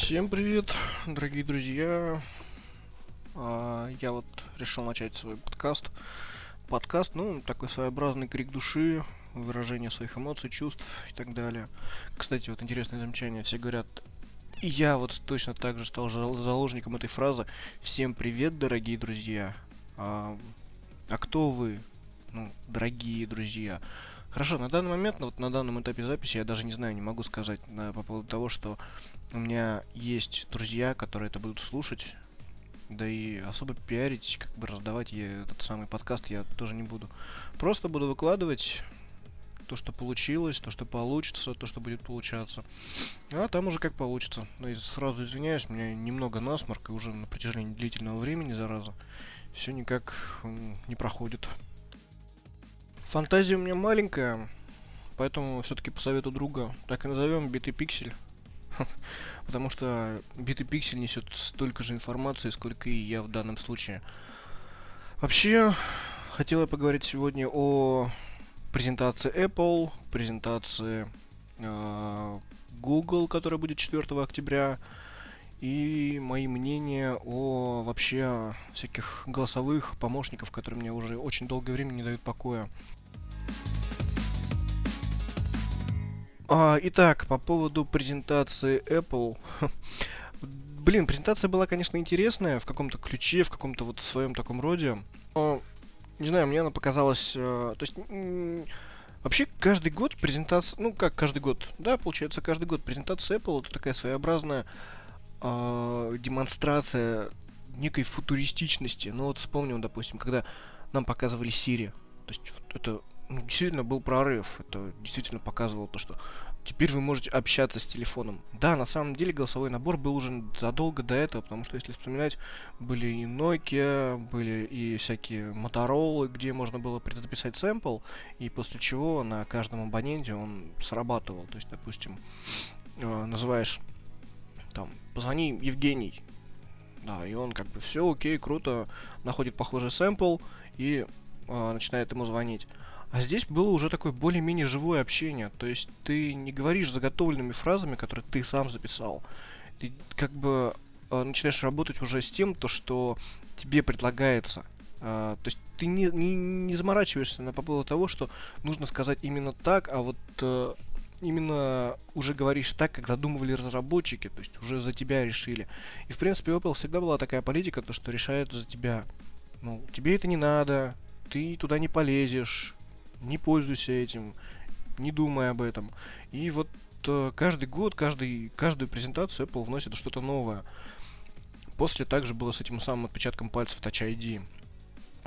Всем привет, дорогие друзья. А, я вот решил начать свой подкаст. Подкаст, ну, такой своеобразный крик души, выражение своих эмоций, чувств и так далее. Кстати, вот интересное замечание. Все говорят, я вот точно так же стал заложником этой фразы. Всем привет, дорогие друзья. А, а кто вы? Ну, дорогие друзья. Хорошо, на данный момент, вот на данном этапе записи я даже не знаю, не могу сказать на, по поводу того, что у меня есть друзья, которые это будут слушать. Да и особо пиарить, как бы раздавать я этот самый подкаст я тоже не буду. Просто буду выкладывать то, что получилось, то, что получится, то, что будет получаться. А там уже как получится. Ну и сразу извиняюсь, у меня немного насморк, и уже на протяжении длительного времени, зараза, все никак не проходит. Фантазия у меня маленькая, поэтому все-таки по совету друга так и назовем битый пиксель. Потому что битый пиксель несет столько же информации, сколько и я в данном случае. Вообще, хотел я поговорить сегодня о презентации Apple, презентации э, Google, которая будет 4 октября, и мои мнения о вообще всяких голосовых помощников, которые мне уже очень долгое время не дают покоя. А, итак, по поводу презентации Apple. Блин, презентация была, конечно, интересная в каком-то ключе, в каком-то вот своем таком роде. Но, не знаю, мне она показалась... Э, то есть... Вообще, каждый год презентация... Ну, как каждый год? Да, получается, каждый год презентация Apple это такая своеобразная э, демонстрация некой футуристичности. Ну, вот вспомним, допустим, когда нам показывали Siri. То есть, это ну, действительно был прорыв. Это действительно показывало то, что теперь вы можете общаться с телефоном. Да, на самом деле голосовой набор был уже задолго до этого, потому что, если вспоминать, были и Nokia, были и всякие Motorola, где можно было предзаписать сэмпл, и после чего на каждом абоненте он срабатывал. То есть, допустим, э, называешь там, позвони Евгений, да, и он как бы все окей, круто, находит похожий сэмпл и э, начинает ему звонить. А здесь было уже такое более-менее живое общение. То есть ты не говоришь заготовленными фразами, которые ты сам записал. Ты как бы э, начинаешь работать уже с тем, то, что тебе предлагается. Э, то есть ты не, не, не заморачиваешься на по поводу того, что нужно сказать именно так, а вот э, именно уже говоришь так, как задумывали разработчики, то есть уже за тебя решили. И в принципе Apple всегда была такая политика, то что решают за тебя. Ну, тебе это не надо, ты туда не полезешь, не пользуйся этим, не думай об этом. И вот э, каждый год, каждый, каждую презентацию Apple вносит что-то новое. После также было с этим самым отпечатком пальцев Touch ID.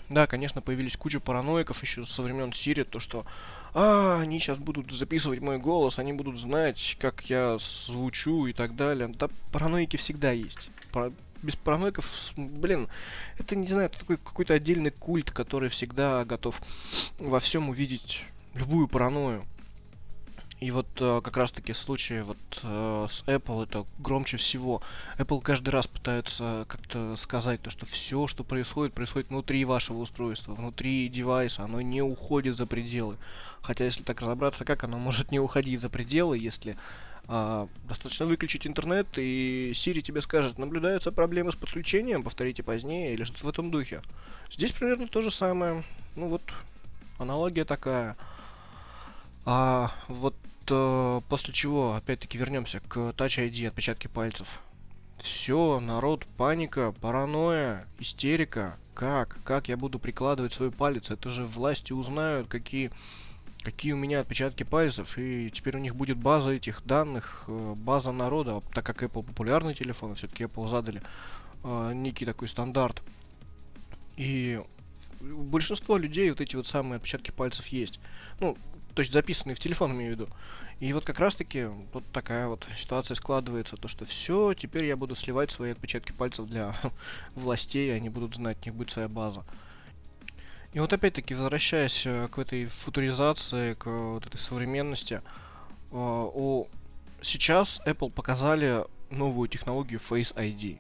Да, конечно, появились куча параноиков еще со времен Siri, то что а, они сейчас будут записывать мой голос, они будут знать, как я звучу и так далее. Да, параноики всегда есть. Без параноиков, блин, это, не знаю, это такой какой-то отдельный культ, который всегда готов во всем увидеть любую паранойю. И вот э, как раз-таки в случае вот э, с Apple это громче всего. Apple каждый раз пытается как-то сказать то, что все, что происходит, происходит внутри вашего устройства, внутри девайса, оно не уходит за пределы. Хотя если так разобраться, как оно может не уходить за пределы, если а, достаточно выключить интернет, и Siri тебе скажет, наблюдаются проблемы с подключением, повторите позднее, или что-то в этом духе. Здесь примерно то же самое. Ну вот, аналогия такая. А вот э, после чего, опять-таки, вернемся к Touch ID, отпечатки пальцев. Все, народ, паника, паранойя, истерика. Как? Как я буду прикладывать свой палец? Это же власти узнают, какие какие у меня отпечатки пальцев, и теперь у них будет база этих данных, э, база народа, так как Apple популярный телефон, все-таки Apple задали э, некий такой стандарт. И у большинства людей вот эти вот самые отпечатки пальцев есть. Ну, то есть записанные в телефон, имею в виду. И вот как раз-таки вот такая вот ситуация складывается, то что все, теперь я буду сливать свои отпечатки пальцев для властей, они будут знать, у них будет своя база. И вот опять-таки, возвращаясь э, к этой футуризации, к вот этой современности, о, э, сейчас Apple показали новую технологию Face ID.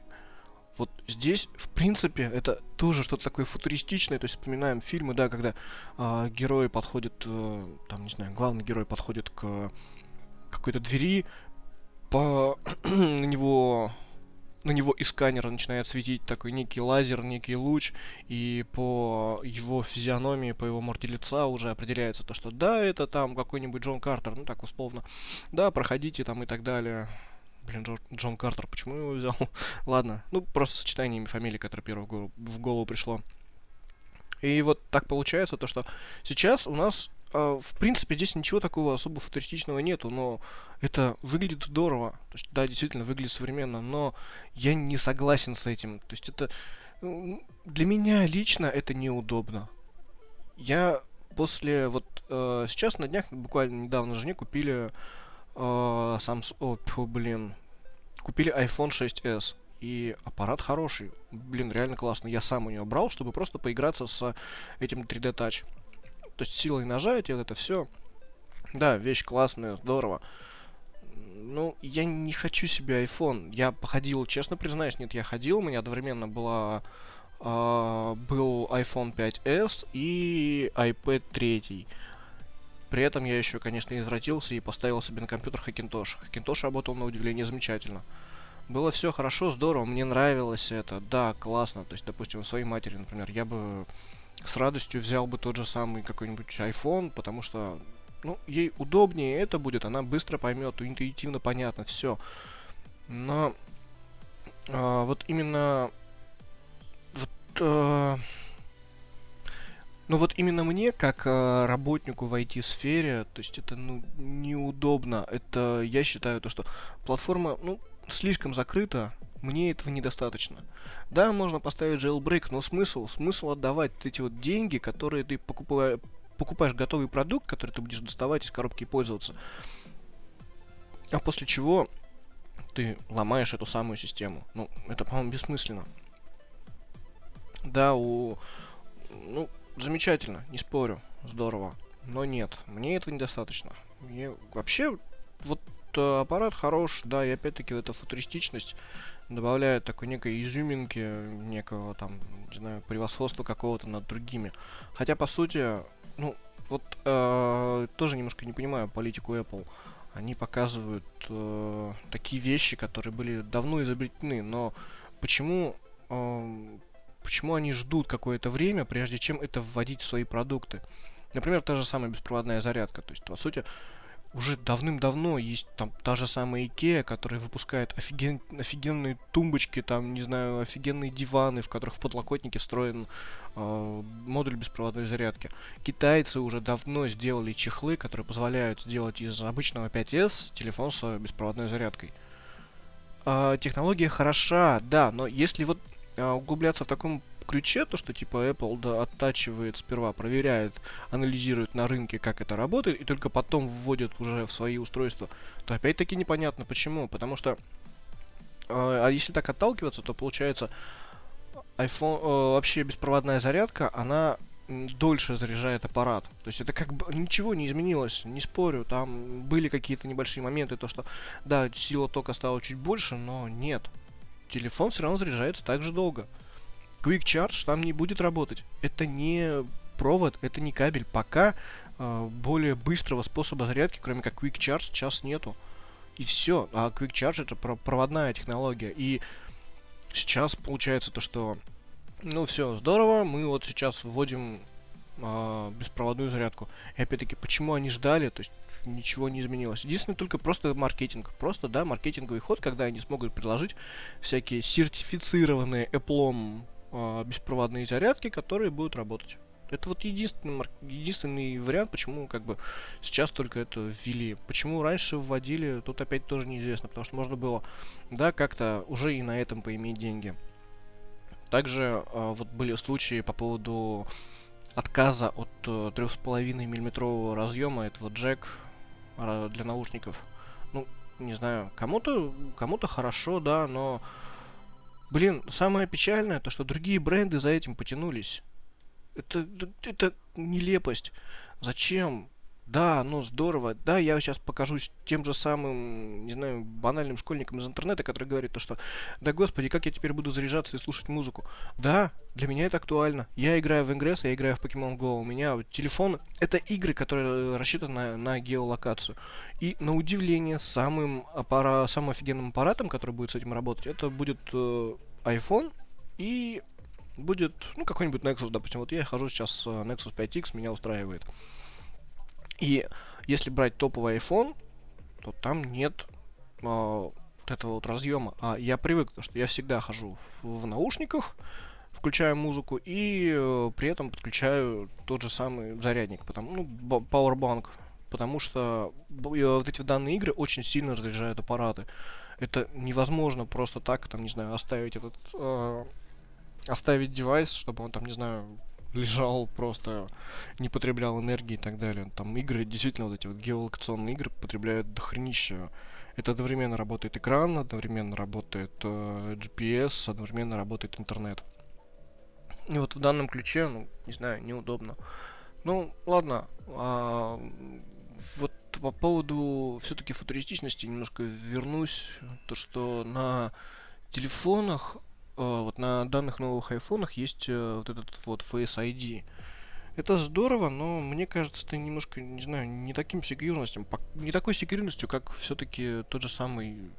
Вот здесь, в принципе, это тоже что-то такое футуристичное. То есть вспоминаем фильмы, да, когда э, герои подходят, э, там, не знаю, главный герой подходит к какой-то двери, по на него на него из сканера начинает светить такой некий лазер, некий луч, и по его физиономии, по его морде лица уже определяется то, что да, это там какой-нибудь Джон Картер, ну так условно, да, проходите там и так далее. Блин, Джон, Джон Картер, почему его взял? Ладно, ну просто сочетание имя фамилии, которое первое в голову, в голову пришло. И вот так получается то, что сейчас у нас в принципе, здесь ничего такого особо футуристичного нету, но это выглядит здорово. То есть, да, действительно, выглядит современно, но я не согласен с этим. То есть, это... Для меня лично это неудобно. Я после... Вот э, сейчас на днях, буквально недавно жене купили э, сам... О, блин. Купили iPhone 6s. И аппарат хороший. Блин, реально классный. Я сам у него брал, чтобы просто поиграться с этим 3D Touch. То есть силой нажатия, вот это все. Да, вещь классная, здорово. Ну, я не хочу себе iPhone. Я походил, честно признаюсь, нет, я ходил, у меня одновременно была Uh, был iPhone 5s и iPad 3. При этом я еще, конечно, извратился и поставил себе на компьютер Hackintosh. Hackintosh работал на удивление замечательно. Было все хорошо, здорово, мне нравилось это, да, классно. То есть, допустим, своей матери, например, я бы с радостью взял бы тот же самый какой-нибудь iPhone, потому что, ну, ей удобнее это будет, она быстро поймет, интуитивно понятно, все. Но а, вот именно вот, а, ну вот именно мне, как а, работнику в IT-сфере, то есть это ну, неудобно. Это я считаю то, что платформа ну, слишком закрыта, мне этого недостаточно. Да, можно поставить jailbreak, но смысл? Смысл отдавать эти вот деньги, которые ты покупаешь, покупаешь готовый продукт, который ты будешь доставать из коробки и пользоваться. А после чего ты ломаешь эту самую систему. Ну, это, по-моему, бессмысленно. Да, у... Ну, замечательно, не спорю, здорово. Но нет, мне этого недостаточно. Мне вообще, вот аппарат хорош, да, и опять-таки эта футуристичность добавляет такой некой изюминки, некого там, не знаю, превосходства какого-то над другими. Хотя, по сути, ну, вот э, тоже немножко не понимаю политику Apple. Они показывают э, такие вещи, которые были давно изобретены, но почему, э, почему они ждут какое-то время, прежде чем это вводить в свои продукты? Например, та же самая беспроводная зарядка. То есть, по сути, уже давным-давно есть там та же самая Ikea, которая выпускает офиген... офигенные тумбочки, там, не знаю, офигенные диваны, в которых в подлокотнике встроен э, модуль беспроводной зарядки. Китайцы уже давно сделали чехлы, которые позволяют сделать из обычного 5S телефон с беспроводной зарядкой. Э, технология хороша, да, но если вот э, углубляться в таком ключе, то, что типа Apple да, оттачивает сперва, проверяет, анализирует на рынке, как это работает, и только потом вводит уже в свои устройства, то опять-таки непонятно почему. Потому что, э, а если так отталкиваться, то получается, iPhone, э, вообще беспроводная зарядка, она дольше заряжает аппарат. То есть это как бы ничего не изменилось, не спорю. Там были какие-то небольшие моменты, то что, да, сила тока стала чуть больше, но нет. Телефон все равно заряжается так же долго. Quick Charge там не будет работать. Это не провод, это не кабель. Пока э, более быстрого способа зарядки, кроме как Quick Charge, сейчас нету. И все. А Quick Charge это проводная технология. И сейчас получается то, что ну все, здорово, мы вот сейчас вводим э, беспроводную зарядку. И опять-таки, почему они ждали, то есть ничего не изменилось. Единственное, только просто маркетинг. Просто, да, маркетинговый ход, когда они смогут предложить всякие сертифицированные Apple э, беспроводные зарядки, которые будут работать. Это вот единственный, единственный вариант, почему как бы сейчас только это ввели. Почему раньше вводили, тут опять тоже неизвестно, потому что можно было, да, как-то уже и на этом поиметь деньги. Также э, вот были случаи по поводу отказа от э, 3,5 миллиметрового разъема этого джек э, для наушников. Ну, не знаю, кому-то кому-то хорошо, да, но Блин, самое печальное, то что другие бренды за этим потянулись. Это, это нелепость. Зачем Да, ну здорово. Да, я сейчас покажусь тем же самым, не знаю, банальным школьником из интернета, который говорит то, что да господи, как я теперь буду заряжаться и слушать музыку. Да, для меня это актуально. Я играю в Ingress, я играю в Pokemon Go. У меня телефон — это игры, которые рассчитаны на, на геолокацию. И на удивление, самым, аппара... самым офигенным аппаратом, который будет с этим работать, это будет э, iPhone и будет, ну, какой-нибудь Nexus, допустим. Вот я хожу сейчас с Nexus 5X, меня устраивает. И если брать топовый iPhone, то там нет э, вот этого вот разъема. А я привык, что я всегда хожу в, в наушниках, включаю музыку и э, при этом подключаю тот же самый зарядник, потому, ну, Powerbank, потому что вот эти данные игры очень сильно разряжают аппараты. Это невозможно просто так, там, не знаю, оставить этот, э, оставить девайс, чтобы он там, не знаю, лежал просто, не потреблял энергии и так далее. Там игры, действительно, вот эти вот геолокационные игры потребляют дохренища. Это одновременно работает экран, одновременно работает э, GPS, одновременно работает интернет. И вот в данном ключе, ну, не знаю, неудобно. Ну, ладно. А, вот по поводу все-таки футуристичности немножко вернусь. То, что на телефонах вот на данных новых айфонах есть э, вот этот вот Face ID. Это здорово, но мне кажется, это немножко, не знаю, не таким секьюрностью, не такой секьюрностью, как все-таки тот же самый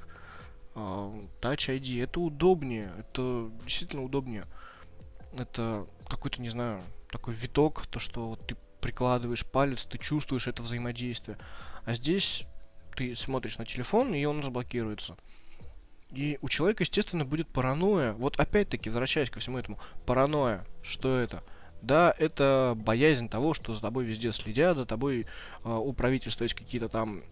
uh, Touch ID. Это удобнее, это действительно удобнее. Это какой-то, не знаю, такой виток, то, что ты прикладываешь палец, ты чувствуешь это взаимодействие. А здесь ты смотришь на телефон, и он разблокируется. И у человека, естественно, будет паранойя. Вот опять-таки, возвращаясь ко всему этому, паранойя. Что это? Да, это боязнь того, что за тобой везде следят, за тобой э, у правительства есть какие-то там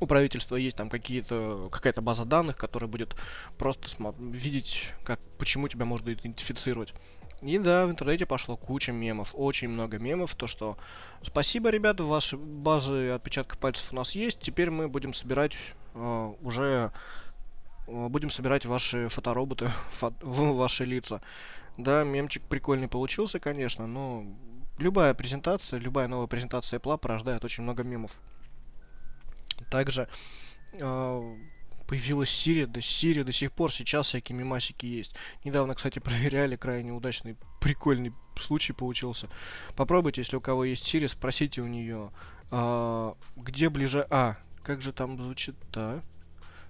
у правительства есть там какие-то какая-то база данных, которая будет просто видеть, как почему тебя можно идентифицировать. И да, в интернете пошло куча мемов, очень много мемов, то что спасибо, ребята, ваши базы отпечатков пальцев у нас есть, теперь мы будем собирать э, уже будем собирать ваши фотороботы в ваши лица. Да, мемчик прикольный получился, конечно, но любая презентация, любая новая презентация Apple порождает очень много мемов. Также э, появилась Siri, да Siri до сих пор сейчас всякие мемасики есть. Недавно, кстати, проверяли, крайне удачный, прикольный случай получился. Попробуйте, если у кого есть Siri, спросите у нее, э, где ближе... А, как же там звучит-то?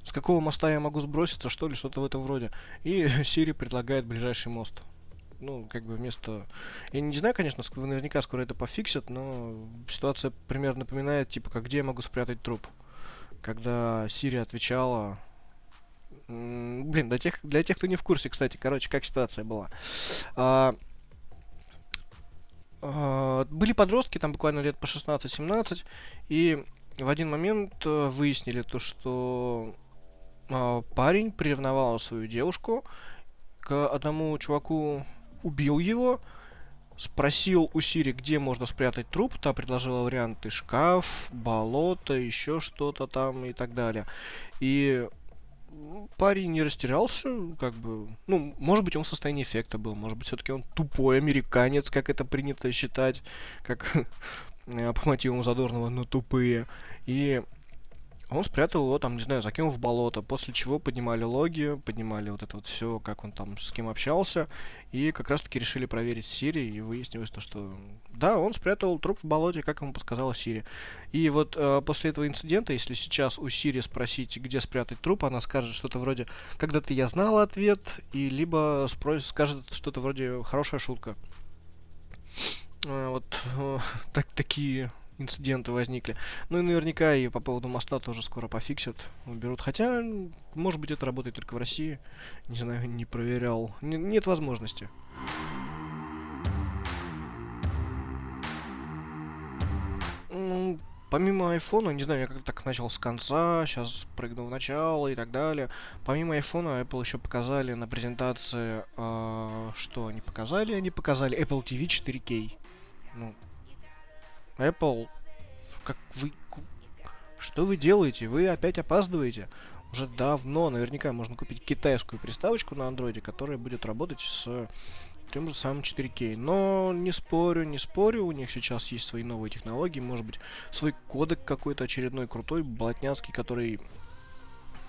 С какого моста я могу сброситься, что ли, что-то в этом вроде. И Siri предлагает ближайший мост. Ну, как бы вместо... Я не знаю, конечно, наверняка скоро это пофиксят, но ситуация примерно напоминает, типа, как где я могу спрятать труп. Когда Siri отвечала... Блин, для тех, для тех, кто не в курсе, кстати, короче, как ситуация была. А, а, были подростки, там буквально лет по 16-17, и в один момент э, выяснили то, что парень приревновал свою девушку к одному чуваку, убил его, спросил у Сири, где можно спрятать труп, та предложила варианты шкаф, болото, еще что-то там и так далее. И парень не растерялся, как бы, ну, может быть, он в состоянии эффекта был, может быть, все-таки он тупой американец, как это принято считать, как по мотивам Задорнова, но тупые. И он спрятал его там, не знаю, закинул в болото, после чего поднимали логи, поднимали вот это вот все, как он там с кем общался, и как раз таки решили проверить Сири, и выяснилось то, что да, он спрятал труп в болоте, как ему подсказала Сири. И вот э, после этого инцидента, если сейчас у Сири спросить, где спрятать труп, она скажет что-то вроде «когда-то я знала ответ», и либо спросит, скажет что-то вроде «хорошая шутка». Э, вот э, так, такие инциденты возникли. Ну и наверняка и по поводу моста тоже скоро пофиксят, уберут. Хотя, может быть, это работает только в России. Не знаю, не проверял. Н- нет возможности. Ну, помимо айфона, не знаю, я как-то так начал с конца, сейчас прыгнул в начало и так далее. Помимо айфона, Apple еще показали на презентации, э, что они показали? Они показали Apple TV 4K. Ну, Apple, как вы... Что вы делаете? Вы опять опаздываете. Уже давно наверняка можно купить китайскую приставочку на андроиде, которая будет работать с тем же самым 4К. Но не спорю, не спорю, у них сейчас есть свои новые технологии, может быть, свой кодек какой-то очередной крутой, блатняцкий, который...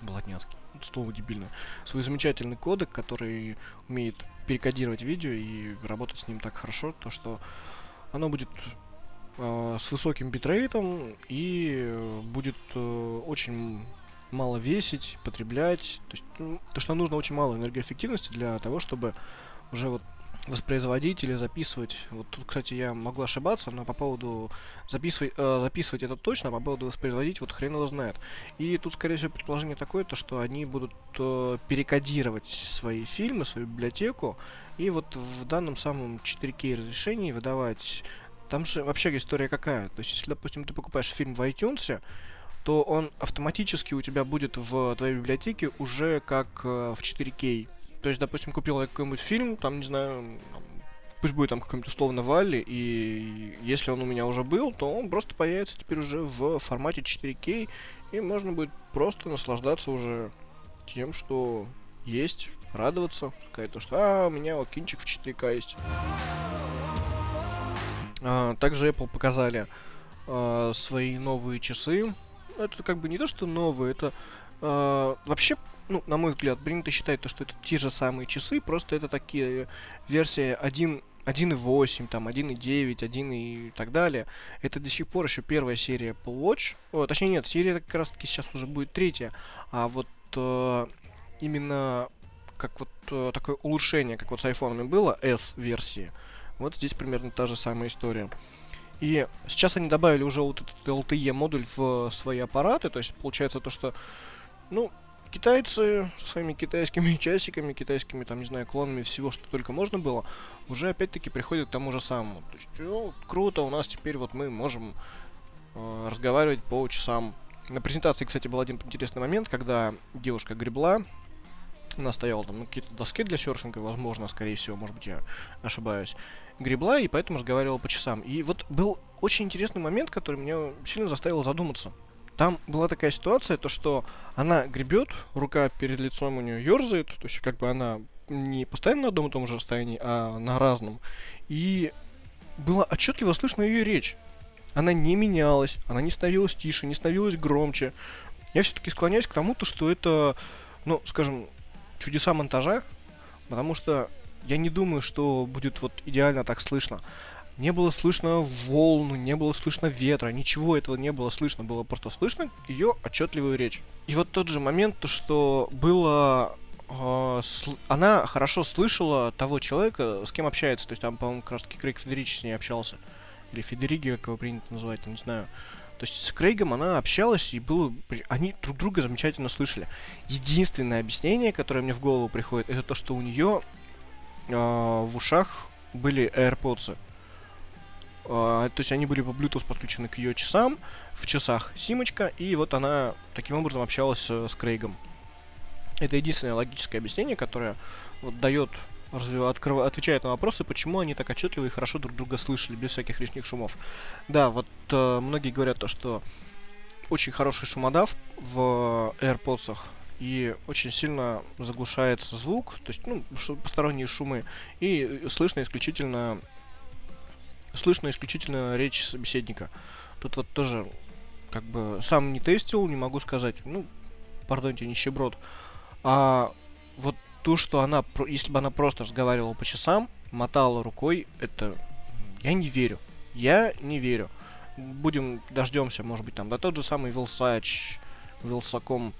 Блатняцкий, слово дебильное. Свой замечательный кодек, который умеет перекодировать видео и работать с ним так хорошо, то что оно будет с высоким битрейтом и будет э, очень мало весить, потреблять. То есть, ну, то, что нужно очень мало энергоэффективности для того, чтобы уже вот воспроизводить или записывать. Вот тут, кстати, я могу ошибаться, но по поводу записывать, э, записывать это точно, а по поводу воспроизводить вот хрен его знает. И тут, скорее всего, предположение такое, то, что они будут э, перекодировать свои фильмы, свою библиотеку, и вот в данном самом 4К разрешении выдавать... Там же вообще история какая? То есть, если, допустим, ты покупаешь фильм в iTunes, то он автоматически у тебя будет в твоей библиотеке уже как э, в 4К то есть, допустим, купил я какой-нибудь фильм, там, не знаю, пусть будет там какой-нибудь условно Валли, и если он у меня уже был, то он просто появится теперь уже в формате 4К, и можно будет просто наслаждаться уже тем, что есть, радоваться, сказать то, что а, у меня вот кинчик в 4К есть. А, также Apple показали а, свои новые часы. Это как бы не то, что новые, это а, вообще ну, на мой взгляд, принято считать то, что это те же самые часы, просто это такие версии 1 1.8, там 1.9, 1 и так далее. Это до сих пор еще первая серия Apple Watch. О, точнее нет, серия как раз таки сейчас уже будет третья. А вот э, именно как вот э, такое улучшение, как вот с айфонами было, S-версии, вот здесь примерно та же самая история. И сейчас они добавили уже вот этот LTE модуль в свои аппараты, то есть получается то, что, ну, китайцы со своими китайскими часиками, китайскими, там, не знаю, клонами всего, что только можно было, уже опять-таки приходят к тому же самому. То есть, ну, круто, у нас теперь вот мы можем э, разговаривать по часам. На презентации, кстати, был один интересный момент, когда девушка гребла, она стояла там какие-то доски для серфинга, возможно, скорее всего, может быть, я ошибаюсь, гребла и поэтому разговаривала по часам. И вот был очень интересный момент, который меня сильно заставил задуматься. Там была такая ситуация, то что она гребет, рука перед лицом у нее ерзает, то есть как бы она не постоянно на одном и том же расстоянии, а на разном. И было отчетливо слышно ее речь. Она не менялась, она не становилась тише, не становилась громче. Я все-таки склоняюсь к тому, то, что это, ну, скажем, чудеса монтажа, потому что я не думаю, что будет вот идеально так слышно не было слышно волну, не было слышно ветра, ничего этого не было слышно, было просто слышно ее отчетливую речь. И вот тот же момент, то что было э, она хорошо слышала того человека, с кем общается. То есть там, по-моему, как раз таки Крейг Федерич с ней общался. Или Федериги, как его принято называть, не знаю. То есть с Крейгом она общалась, и было... они друг друга замечательно слышали. Единственное объяснение, которое мне в голову приходит, это то, что у нее э, в ушах были AirPods. А, то есть они были по Bluetooth подключены к ее часам, в часах симочка, и вот она таким образом общалась с Крейгом. Это единственное логическое объяснение, которое вот дает, открыв... отвечает на вопросы, почему они так отчетливо и хорошо друг друга слышали, без всяких лишних шумов. Да, вот э, многие говорят то, что очень хороший шумодав в AirPods, и очень сильно заглушается звук, то есть, ну, посторонние шумы, и слышно исключительно слышно исключительно речь собеседника. Тут вот тоже, как бы, сам не тестил, не могу сказать, ну, пардоньте, нищеброд. А вот то, что она, если бы она просто разговаривала по часам, мотала рукой, это я не верю. Я не верю. Будем, дождемся, может быть, там, да тот же самый Вилсач, Вилсаком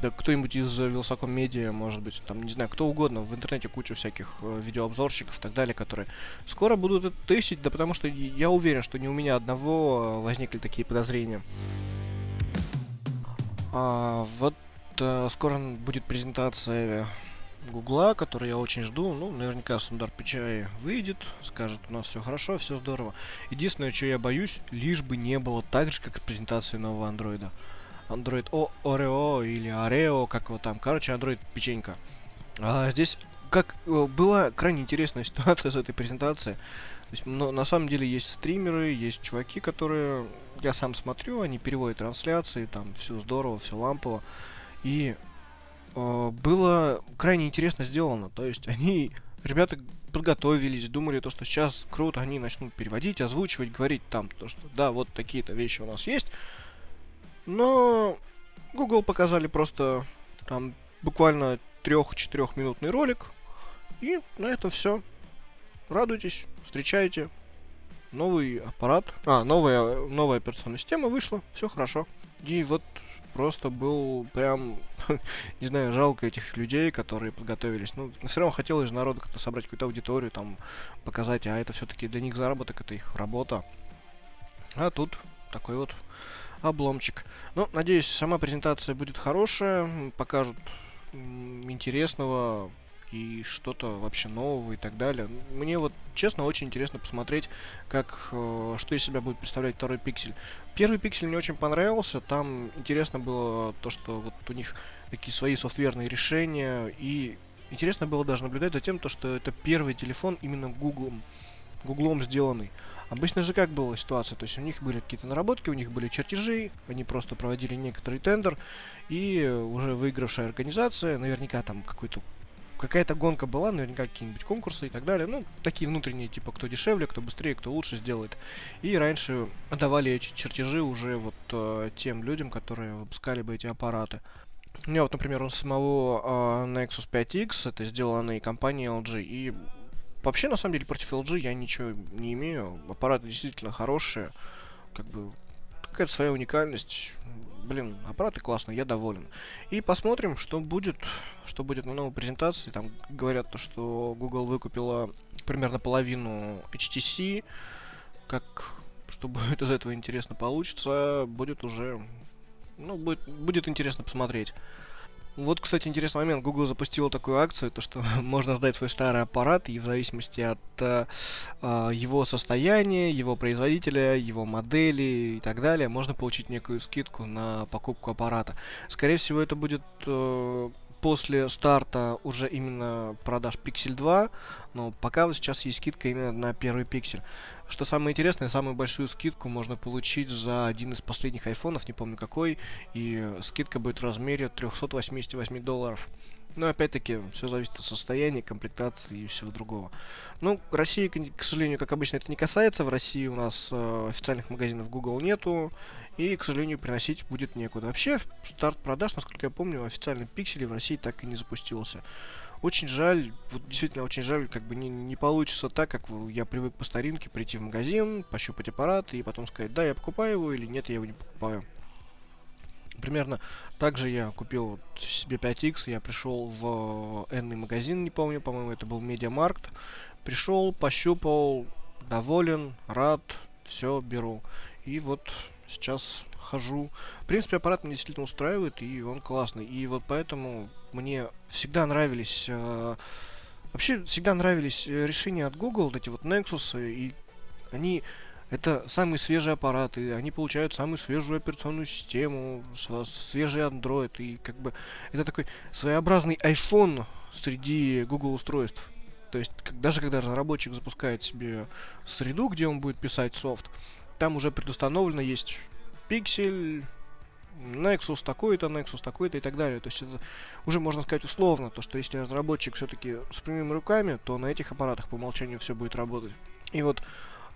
да кто-нибудь из Вилсаком Медиа, может быть, там, не знаю, кто угодно, в интернете куча всяких э, видеообзорщиков и так далее, которые скоро будут это тестить, да потому что я уверен, что не у меня одного э, возникли такие подозрения. А, вот э, скоро будет презентация Гугла, которую я очень жду. Ну, наверняка Сундар Пичай выйдет, скажет, у нас все хорошо, все здорово. Единственное, что я боюсь, лишь бы не было так же, как с презентацией нового андроида. Android o Oreo или Oreo, как его там. Короче, Android печенька. А здесь как э, была крайне интересная ситуация с этой презентацией. То есть, но, на самом деле есть стримеры, есть чуваки, которые я сам смотрю, они переводят трансляции, там все здорово, все лампово. И было крайне интересно сделано. То есть они ребята подготовились, думали то, что сейчас круто, они начнут переводить, озвучивать, говорить там то, что да, вот такие-то вещи у нас есть. Но Google показали просто там буквально трех-четырехминутный ролик. И на это все. Радуйтесь, встречайте. Новый аппарат. А, новая, новая операционная система вышла. Все хорошо. И вот просто был прям, не знаю, жалко этих людей, которые подготовились. Ну, все равно хотелось же народу как-то собрать какую-то аудиторию, там, показать, а это все-таки для них заработок, это их работа. А тут такой вот обломчик. Ну, надеюсь, сама презентация будет хорошая, покажут интересного и что-то вообще нового и так далее. Мне вот, честно, очень интересно посмотреть, как, э, что из себя будет представлять второй пиксель. Первый пиксель мне очень понравился, там интересно было то, что вот у них такие свои софтверные решения, и интересно было даже наблюдать за тем, то, что это первый телефон именно Google, Гуглом сделанный. Обычно же как была ситуация? То есть у них были какие-то наработки, у них были чертежи, они просто проводили некоторый тендер, и уже выигравшая организация, наверняка там какой-то какая-то гонка была, наверняка какие-нибудь конкурсы и так далее. Ну, такие внутренние, типа, кто дешевле, кто быстрее, кто лучше сделает. И раньше давали эти чертежи уже вот э, тем людям, которые выпускали бы эти аппараты. У меня вот, например, у самого э, Nexus 5X, это сделанный компанией LG, и Вообще, на самом деле, против LG я ничего не имею. Аппараты действительно хорошие. Как бы какая-то своя уникальность. Блин, аппараты классные, я доволен. И посмотрим, что будет, что будет на новой презентации. Там говорят то, что Google выкупила примерно половину HTC. Как, что будет из этого интересно получится, будет уже, ну, будет, будет интересно посмотреть. Вот, кстати, интересный момент. Google запустила такую акцию, то что можно сдать свой старый аппарат, и в зависимости от э, а, его состояния, его производителя, его модели и так далее, можно получить некую скидку на покупку аппарата. Скорее всего, это будет э, после старта уже именно продаж Pixel 2, но пока вот сейчас есть скидка именно на первый Pixel. Что самое интересное, самую большую скидку можно получить за один из последних айфонов, не помню какой, и скидка будет в размере 388 долларов. Но опять-таки, все зависит от состояния, комплектации и всего другого. Ну, России, к сожалению, как обычно, это не касается. В России у нас э, официальных магазинов Google нету. И, к сожалению, приносить будет некуда. Вообще, старт продаж, насколько я помню, официальный пиксели в России так и не запустился. Очень жаль, вот действительно очень жаль, как бы не, не получится так, как я привык по старинке прийти в магазин, пощупать аппарат и потом сказать, да, я покупаю его или нет, я его не покупаю. Примерно так же я купил вот себе 5X, я пришел в энный магазин, не помню, по-моему, это был Медиамаркт. Пришел, пощупал, доволен, рад, все, беру. И вот сейчас хожу. В принципе, аппарат меня действительно устраивает, и он классный. И вот поэтому мне всегда нравились... Э, вообще, всегда нравились э, решения от Google, вот эти вот Nexus, и они это самые свежие аппараты, они получают самую свежую операционную систему, свежий Android, и как бы это такой своеобразный iPhone среди Google устройств. То есть, как, даже когда разработчик запускает себе среду, где он будет писать софт, там уже предустановлено есть пиксель, Nexus такой-то, Nexus такой-то и так далее. То есть это уже можно сказать условно, то что если разработчик все-таки с прямыми руками, то на этих аппаратах по умолчанию все будет работать. И вот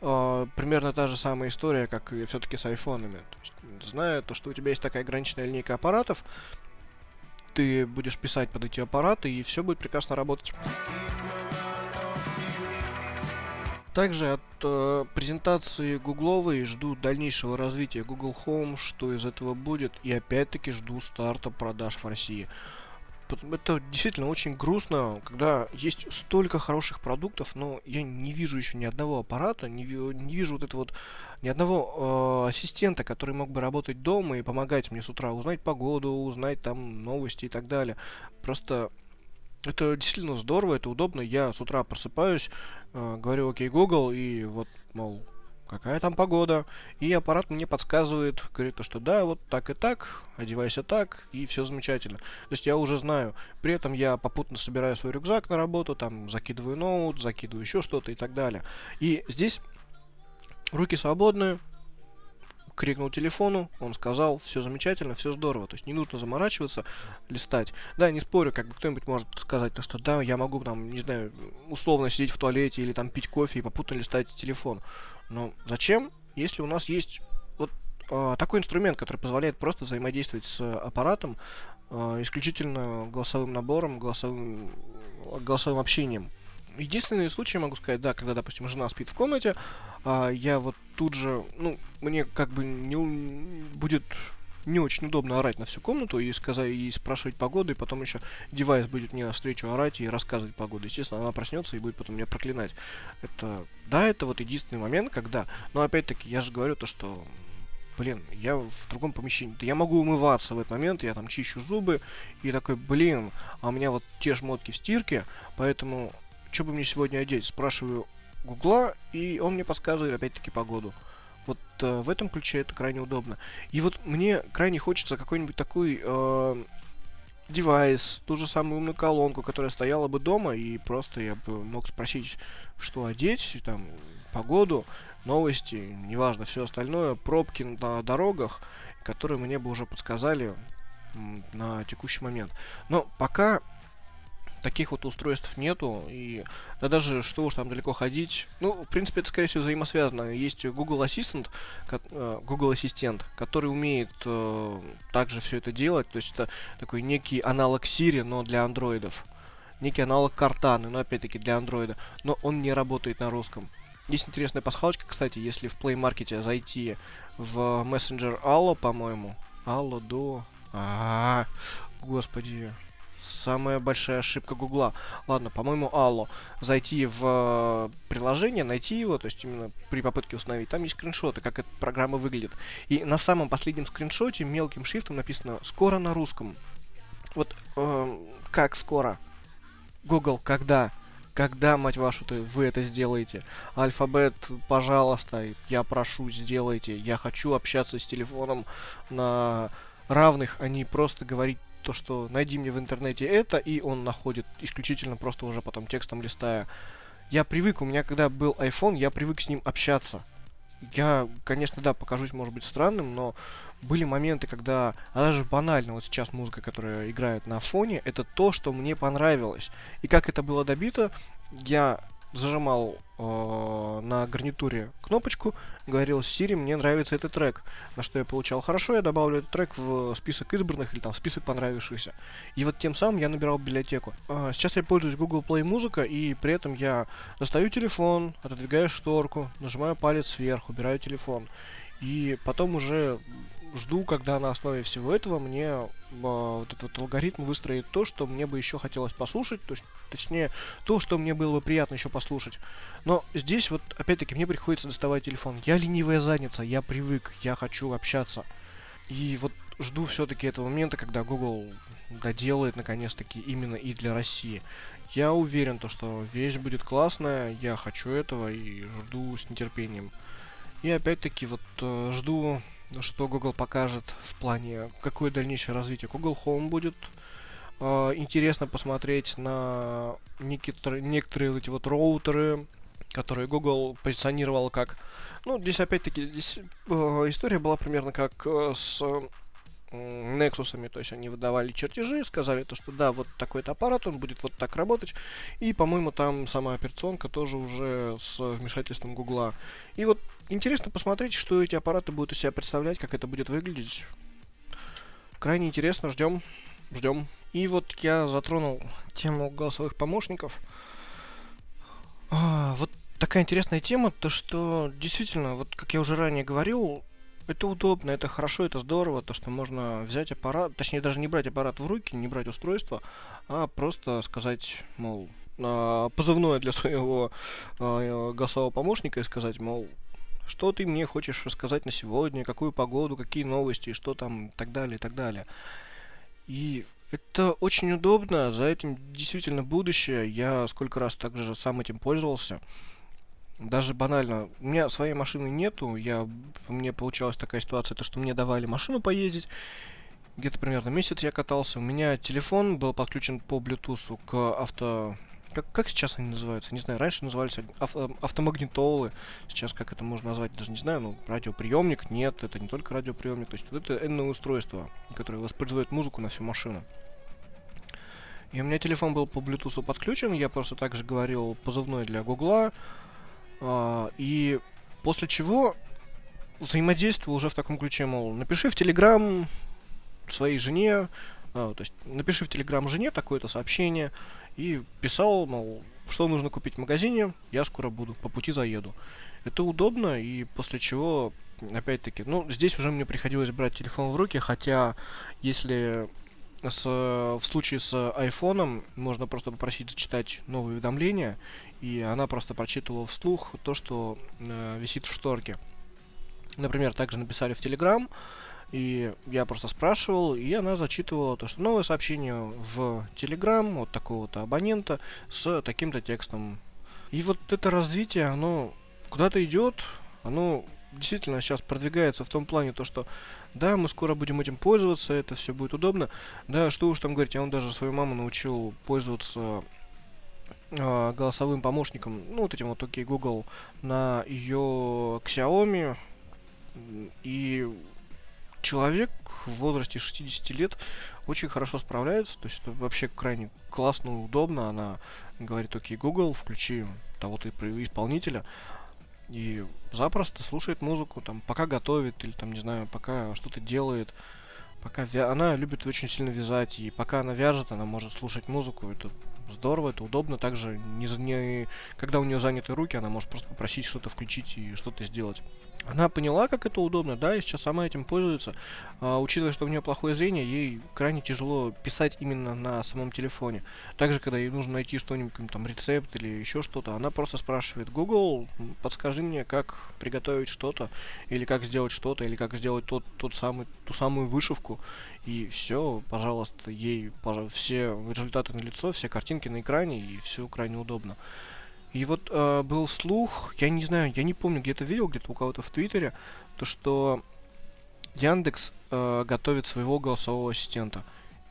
э, примерно та же самая история, как и все-таки с айфонами. То есть, зная то, что у тебя есть такая ограниченная линейка аппаратов, ты будешь писать под эти аппараты, и все будет прекрасно работать. Также от э, презентации гугловой жду дальнейшего развития Google Home, что из этого будет, и опять-таки жду старта продаж в России это действительно очень грустно, когда есть столько хороших продуктов, но я не вижу еще ни одного аппарата, не, не вижу вот этого вот ни одного э, ассистента, который мог бы работать дома и помогать мне с утра узнать погоду, узнать там новости и так далее. Просто это действительно здорово, это удобно. Я с утра просыпаюсь, э, говорю окей, Google, и вот, мол, какая там погода, и аппарат мне подсказывает, говорит, что да, вот так и так, одевайся так, и все замечательно. То есть я уже знаю. При этом я попутно собираю свой рюкзак на работу, там закидываю ноут, закидываю еще что-то и так далее. И здесь руки свободные, крикнул телефону, он сказал, все замечательно, все здорово. То есть не нужно заморачиваться, листать. Да, не спорю, как бы кто-нибудь может сказать, то, что да, я могу там, не знаю, условно сидеть в туалете или там пить кофе и попутно листать телефон. Но зачем, если у нас есть вот э, такой инструмент, который позволяет просто взаимодействовать с аппаратом э, исключительно голосовым набором, голосовым, голосовым общением единственный случай могу сказать, да, когда, допустим, жена спит в комнате, а я вот тут же, ну, мне как бы не будет не очень удобно орать на всю комнату и сказать и спрашивать погоду, и потом еще девайс будет мне навстречу орать и рассказывать погоду. Естественно, она проснется и будет потом меня проклинать. Это, да, это вот единственный момент, когда, но опять-таки, я же говорю то, что блин, я в другом помещении. Я могу умываться в этот момент, я там чищу зубы, и такой, блин, а у меня вот те шмотки в стирке, поэтому что бы мне сегодня одеть? Спрашиваю Гугла, и он мне подсказывает опять-таки погоду. Вот э, в этом ключе это крайне удобно. И вот мне крайне хочется какой-нибудь такой э, девайс, ту же самую умную колонку, которая стояла бы дома, и просто я бы мог спросить, что одеть, там, погоду, новости, неважно, все остальное, пробки на дорогах, которые мне бы уже подсказали на текущий момент. Но пока таких вот устройств нету, и да даже что уж там далеко ходить. Ну, в принципе, это, скорее всего, взаимосвязано. Есть Google Assistant, э, Google Ассистент, который умеет э, также все это делать, то есть это такой некий аналог Siri, но для андроидов. Некий аналог Cortana, но опять-таки для андроида, но он не работает на русском. Есть интересная пасхалочка, кстати, если в Play Market зайти в мессенджер Allo, по-моему. Allo до... А, господи, Самая большая ошибка Гугла. Ладно, по-моему, Алло. Зайти в э, приложение, найти его, то есть именно при попытке установить. Там есть скриншоты, как эта программа выглядит. И на самом последнем скриншоте мелким шрифтом написано «Скоро на русском». Вот э, как скоро? Google, когда? Когда, мать вашу, ты, вы это сделаете? Алфабет, пожалуйста, я прошу, сделайте. Я хочу общаться с телефоном на равных, а не просто говорить то, что найди мне в интернете это, и он находит исключительно просто уже потом текстом листая. Я привык, у меня когда был iPhone, я привык с ним общаться. Я, конечно, да, покажусь, может быть, странным, но были моменты, когда, а даже банально, вот сейчас музыка, которая играет на фоне, это то, что мне понравилось. И как это было добито, я зажимал э, на гарнитуре кнопочку, говорил Siri, мне нравится этот трек. На что я получал хорошо, я добавлю этот трек в список избранных или там в список понравившихся. И вот тем самым я набирал библиотеку. Э, сейчас я пользуюсь Google Play Музыка, и при этом я достаю телефон, отодвигаю шторку, нажимаю палец вверх, убираю телефон. И потом уже жду, когда на основе всего этого мне э, вот этот алгоритм выстроит то, что мне бы еще хотелось послушать, то есть, точнее, то, что мне было бы приятно еще послушать. Но здесь вот, опять-таки, мне приходится доставать телефон. Я ленивая задница, я привык, я хочу общаться. И вот жду все-таки этого момента, когда Google доделает наконец-таки именно и для России. Я уверен, то, что вещь будет классная, я хочу этого и жду с нетерпением. И опять-таки вот э, жду что Google покажет в плане, какое дальнейшее развитие Google Home будет. Э, интересно посмотреть на некоторые, некоторые эти вот роутеры, которые Google позиционировал как... Ну, здесь опять-таки здесь э, история была примерно как э, с Nexus'ами, то есть они выдавали чертежи, сказали то, что да, вот такой-то аппарат, он будет вот так работать, и, по-моему, там сама операционка тоже уже с вмешательством Гугла. И вот интересно посмотреть, что эти аппараты будут из себя представлять, как это будет выглядеть. Крайне интересно, ждем, ждем. И вот я затронул тему голосовых помощников. А, вот такая интересная тема, то что действительно, вот как я уже ранее говорил, это удобно, это хорошо, это здорово, то, что можно взять аппарат, точнее даже не брать аппарат в руки, не брать устройство, а просто сказать, мол, а, позывное для своего а, голосового помощника и сказать, мол, что ты мне хочешь рассказать на сегодня, какую погоду, какие новости, что там, и так далее, и так далее. И это очень удобно, за этим действительно будущее. Я сколько раз также сам этим пользовался. Даже банально, у меня своей машины нету, я, мне получалась такая ситуация, то что мне давали машину поездить, где-то примерно месяц я катался, у меня телефон был подключен по Bluetooth к авто как, как сейчас они называются? Не знаю, раньше назывались ав, автомагнитолы, сейчас как это можно назвать, даже не знаю, ну, радиоприемник, нет, это не только радиоприемник, то есть вот это энное устройство, которое воспроизводит музыку на всю машину. И у меня телефон был по Bluetooth подключен, я просто также говорил позывной для Гугла, э, и после чего взаимодействовал уже в таком ключе, мол, напиши в Телеграм своей жене, а, то есть напиши в Телеграм жене такое-то сообщение, и писал, мол, что нужно купить в магазине, я скоро буду, по пути заеду. Это удобно, и после чего, опять-таки, ну, здесь уже мне приходилось брать телефон в руки, хотя если с, в случае с айфоном можно просто попросить зачитать новые уведомления, и она просто прочитывала вслух то, что э, висит в шторке. Например, также написали в Телеграм, и я просто спрашивал, и она зачитывала то, что новое сообщение в Телеграм от такого-то абонента с таким-то текстом. И вот это развитие, оно куда-то идет, оно действительно сейчас продвигается в том плане, то, что да, мы скоро будем этим пользоваться, это все будет удобно. Да, что уж там говорить, я он даже свою маму научил пользоваться э, голосовым помощником, ну, вот этим вот OK Google, на ее Xiaomi. И человек в возрасте 60 лет очень хорошо справляется, то есть это вообще крайне классно, удобно. Она говорит, окей, Google, включи того-то исполнителя, и запросто слушает музыку, там, пока готовит, или там, не знаю, пока что-то делает, пока вя... она любит очень сильно вязать, и пока она вяжет, она может слушать музыку, это здорово, это удобно. Также, не, когда у нее заняты руки, она может просто попросить что-то включить и что-то сделать. Она поняла, как это удобно, да, и сейчас сама этим пользуется. А, учитывая, что у нее плохое зрение, ей крайне тяжело писать именно на самом телефоне. Также, когда ей нужно найти что-нибудь, там, рецепт или еще что-то, она просто спрашивает Google, подскажи мне, как приготовить что-то, или как сделать что-то, или как сделать тот, тот самый, ту самую вышивку. И все, пожалуйста, ей пожалуйста, все результаты на лицо, все картинки на экране, и все крайне удобно. И вот э, был слух, я не знаю, я не помню, где-то видел, где-то у кого-то в Твиттере, то что Яндекс э, готовит своего голосового ассистента.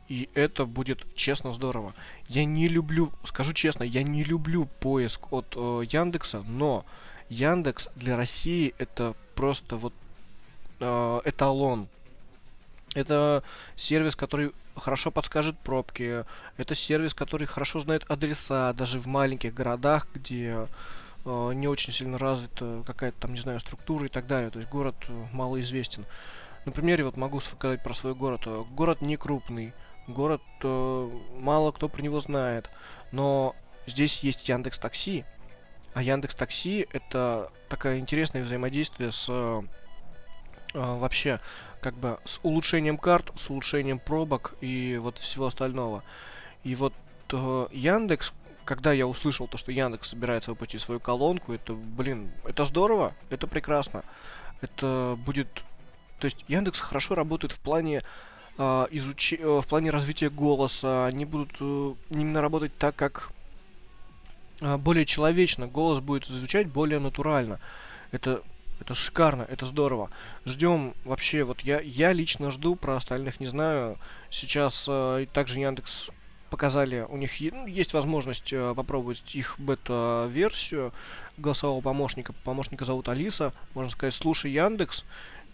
И это будет честно здорово. Я не люблю, скажу честно, я не люблю поиск от э, Яндекса, но Яндекс для России это просто вот э, эталон это сервис, который хорошо подскажет пробки. Это сервис, который хорошо знает адреса, даже в маленьких городах, где э, не очень сильно развита какая-то там, не знаю, структура и так далее. То есть город э, малоизвестен. На примере вот могу сказать про свой город. Э, город не крупный, город э, мало кто про него знает, но здесь есть Яндекс Такси, а Яндекс Такси это такое интересное взаимодействие с э, вообще как бы с улучшением карт, с улучшением пробок и вот всего остального. И вот э, Яндекс, когда я услышал то, что Яндекс собирается выпустить свою колонку, это, блин, это здорово, это прекрасно. Это будет... То есть Яндекс хорошо работает в плане э, изуч... э, в плане развития голоса. Они будут э, именно работать так, как э, более человечно. Голос будет звучать более натурально. Это это шикарно, это здорово. Ждем вообще, вот я, я лично жду, про остальных не знаю. Сейчас э, также Яндекс показали, у них ну, есть возможность э, попробовать их бета-версию голосового помощника. Помощника зовут Алиса, можно сказать, слушай Яндекс.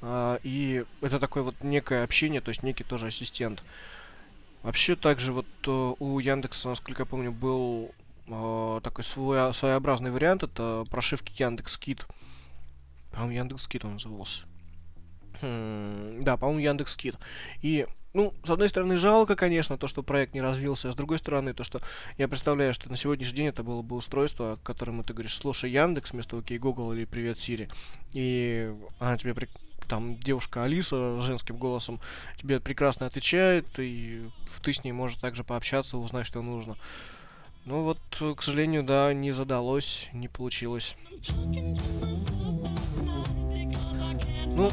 Э, и это такое вот некое общение, то есть некий тоже ассистент. Вообще также вот э, у Яндекса, насколько я помню, был э, такой свой, своеобразный вариант, это прошивки Яндекс Кит. По-моему, Яндекс Кит он назывался. Хм, да, по-моему, Яндекс Кит. И, ну, с одной стороны, жалко, конечно, то, что проект не развился, а с другой стороны, то, что я представляю, что на сегодняшний день это было бы устройство, которому ты говоришь, слушай, Яндекс вместо Окей Google или Привет Сири. И она тебе там девушка Алиса женским голосом тебе прекрасно отвечает, и ты с ней можешь также пообщаться, узнать, что нужно. Ну вот, к сожалению, да, не задалось, не получилось. Ну,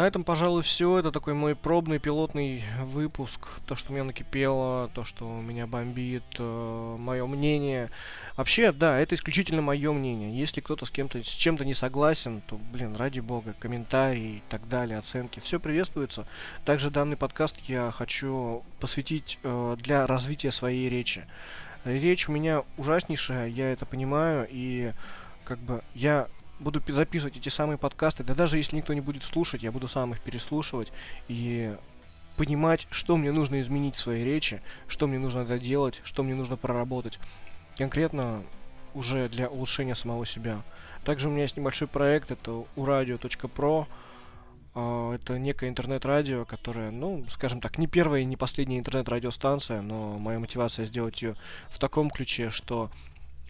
на этом, пожалуй, все. Это такой мой пробный пилотный выпуск. То, что у меня накипело, то, что меня бомбит, э, мое мнение. Вообще, да, это исключительно мое мнение. Если кто-то с кем-то с чем-то не согласен, то, блин, ради бога, комментарии и так далее, оценки, все приветствуется. Также данный подкаст я хочу посвятить э, для развития своей речи. Речь у меня ужаснейшая, я это понимаю, и как бы я буду записывать эти самые подкасты, да даже если никто не будет слушать, я буду сам их переслушивать и понимать, что мне нужно изменить в своей речи, что мне нужно доделать, что мне нужно проработать. Конкретно уже для улучшения самого себя. Также у меня есть небольшой проект, это uradio.pro. А, это некое интернет-радио, которое, ну, скажем так, не первая и не последняя интернет-радиостанция, но моя мотивация сделать ее в таком ключе, что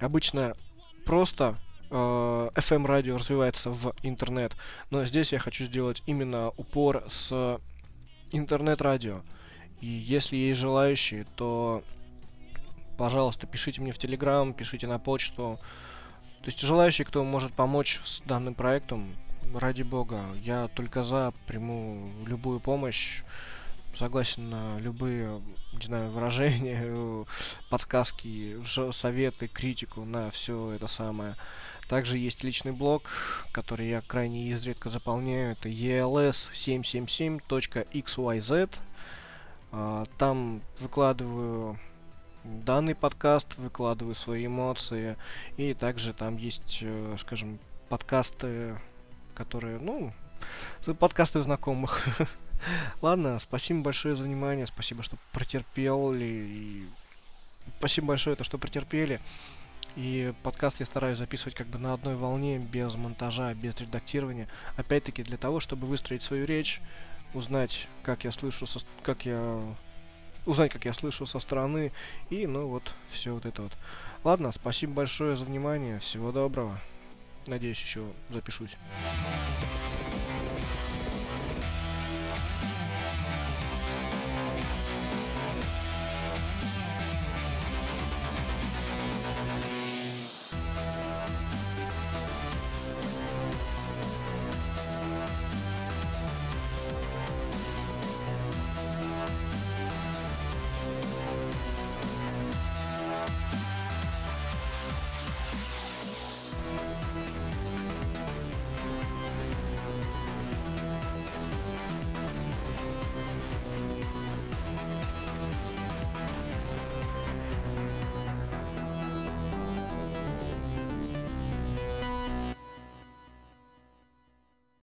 обычно просто FM-радио развивается в интернет, но здесь я хочу сделать именно упор с интернет-радио. И если есть желающие, то, пожалуйста, пишите мне в Телеграм, пишите на почту. То есть желающие, кто может помочь с данным проектом, ради бога, я только за, приму любую помощь, согласен на любые, не знаю, выражения, подсказки, советы, критику на все это самое. Также есть личный блог, который я крайне изредка заполняю. Это els777.xyz. А, там выкладываю данный подкаст, выкладываю свои эмоции. И также там есть, э, скажем, подкасты, которые, ну, подкасты знакомых. Ладно, спасибо большое за внимание, спасибо, что протерпели. И спасибо большое, то, что протерпели. И подкаст я стараюсь записывать как бы на одной волне, без монтажа, без редактирования. Опять-таки для того, чтобы выстроить свою речь, узнать, как я слышу, со, как я узнать, как я слышу со стороны, и, ну, вот, все вот это вот. Ладно, спасибо большое за внимание, всего доброго. Надеюсь, еще запишусь.